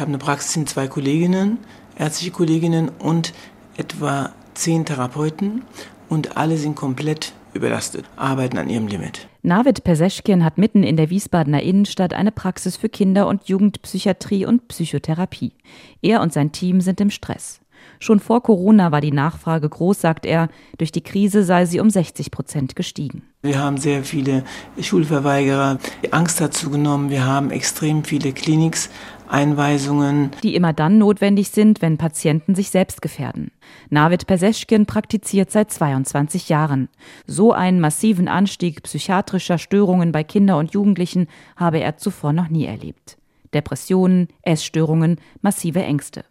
habe eine Praxis in zwei Kolleginnen, ärztliche Kolleginnen und etwa zehn Therapeuten und alle sind komplett überlastet, arbeiten an ihrem Limit. Navid Perseschkin hat mitten in der Wiesbadener Innenstadt eine Praxis für Kinder- und Jugendpsychiatrie und Psychotherapie. Er und sein Team sind im Stress. Schon vor Corona war die Nachfrage groß, sagt er. Durch die Krise sei sie um 60 Prozent gestiegen. Wir haben sehr viele Schulverweigerer. Die Angst hat zugenommen. Wir haben extrem viele Kliniks Einweisungen. Die immer dann notwendig sind, wenn Patienten sich selbst gefährden. Navid Perseschkin praktiziert seit 22 Jahren. So einen massiven Anstieg psychiatrischer Störungen bei Kinder und Jugendlichen habe er zuvor noch nie erlebt. Depressionen, Essstörungen, massive Ängste.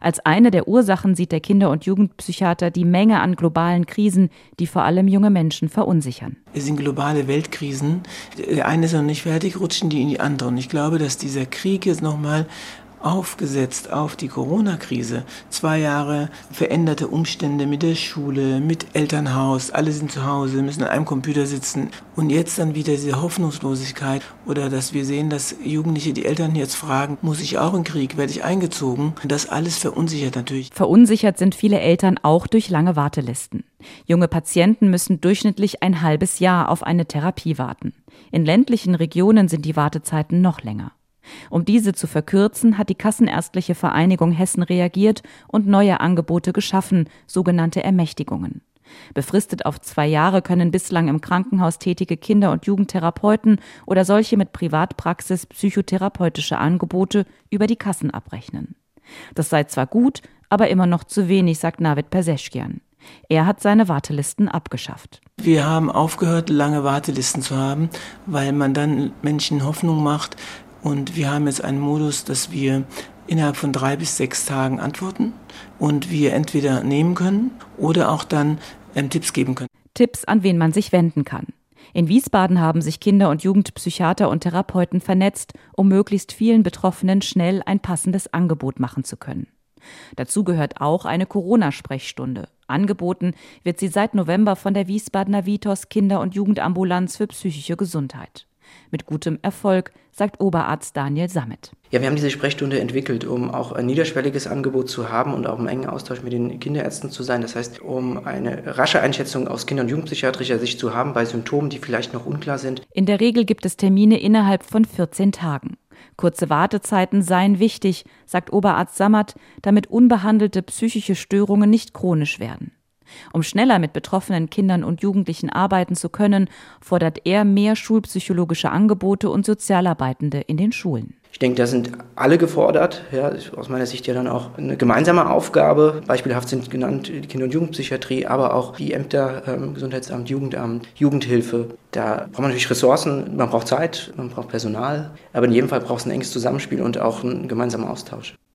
Als eine der Ursachen sieht der Kinder- und Jugendpsychiater die Menge an globalen Krisen, die vor allem junge Menschen verunsichern. Es sind globale Weltkrisen. Der eine ist noch nicht fertig, rutschen die in die andere. Und ich glaube, dass dieser Krieg jetzt nochmal aufgesetzt auf die Corona-Krise. Zwei Jahre veränderte Umstände mit der Schule, mit Elternhaus, alle sind zu Hause, müssen an einem Computer sitzen. Und jetzt dann wieder diese Hoffnungslosigkeit oder dass wir sehen, dass Jugendliche die Eltern jetzt fragen, muss ich auch in Krieg, werde ich eingezogen? Das alles verunsichert natürlich. Verunsichert sind viele Eltern auch durch lange Wartelisten. Junge Patienten müssen durchschnittlich ein halbes Jahr auf eine Therapie warten. In ländlichen Regionen sind die Wartezeiten noch länger. Um diese zu verkürzen, hat die Kassenärztliche Vereinigung Hessen reagiert und neue Angebote geschaffen, sogenannte Ermächtigungen. Befristet auf zwei Jahre können bislang im Krankenhaus tätige Kinder- und Jugendtherapeuten oder solche mit Privatpraxis psychotherapeutische Angebote über die Kassen abrechnen. Das sei zwar gut, aber immer noch zu wenig, sagt Navid Perseschkian. Er hat seine Wartelisten abgeschafft. Wir haben aufgehört, lange Wartelisten zu haben, weil man dann Menschen Hoffnung macht, und wir haben jetzt einen Modus, dass wir innerhalb von drei bis sechs Tagen antworten und wir entweder nehmen können oder auch dann ähm, Tipps geben können. Tipps, an wen man sich wenden kann. In Wiesbaden haben sich Kinder- und Jugendpsychiater und Therapeuten vernetzt, um möglichst vielen Betroffenen schnell ein passendes Angebot machen zu können. Dazu gehört auch eine Corona-Sprechstunde. Angeboten wird sie seit November von der Wiesbadener Vitos Kinder- und Jugendambulanz für psychische Gesundheit mit gutem Erfolg, sagt Oberarzt Daniel Sammet. Ja, wir haben diese Sprechstunde entwickelt, um auch ein niederschwelliges Angebot zu haben und auch im engen Austausch mit den Kinderärzten zu sein. Das heißt, um eine rasche Einschätzung aus Kinder- und Jugendpsychiatrischer Sicht zu haben bei Symptomen, die vielleicht noch unklar sind. In der Regel gibt es Termine innerhalb von 14 Tagen. Kurze Wartezeiten seien wichtig, sagt Oberarzt Sammet, damit unbehandelte psychische Störungen nicht chronisch werden. Um schneller mit betroffenen Kindern und Jugendlichen arbeiten zu können, fordert er mehr schulpsychologische Angebote und Sozialarbeitende in den Schulen. Ich denke, da sind alle gefordert. Ja, aus meiner Sicht ja dann auch eine gemeinsame Aufgabe. Beispielhaft sind genannt die Kinder- und Jugendpsychiatrie, aber auch die Ämter, ähm, Gesundheitsamt, Jugendamt, Jugendhilfe. Da braucht man natürlich Ressourcen, man braucht Zeit, man braucht Personal. Aber in jedem Fall braucht es ein enges Zusammenspiel und auch einen gemeinsamen Austausch.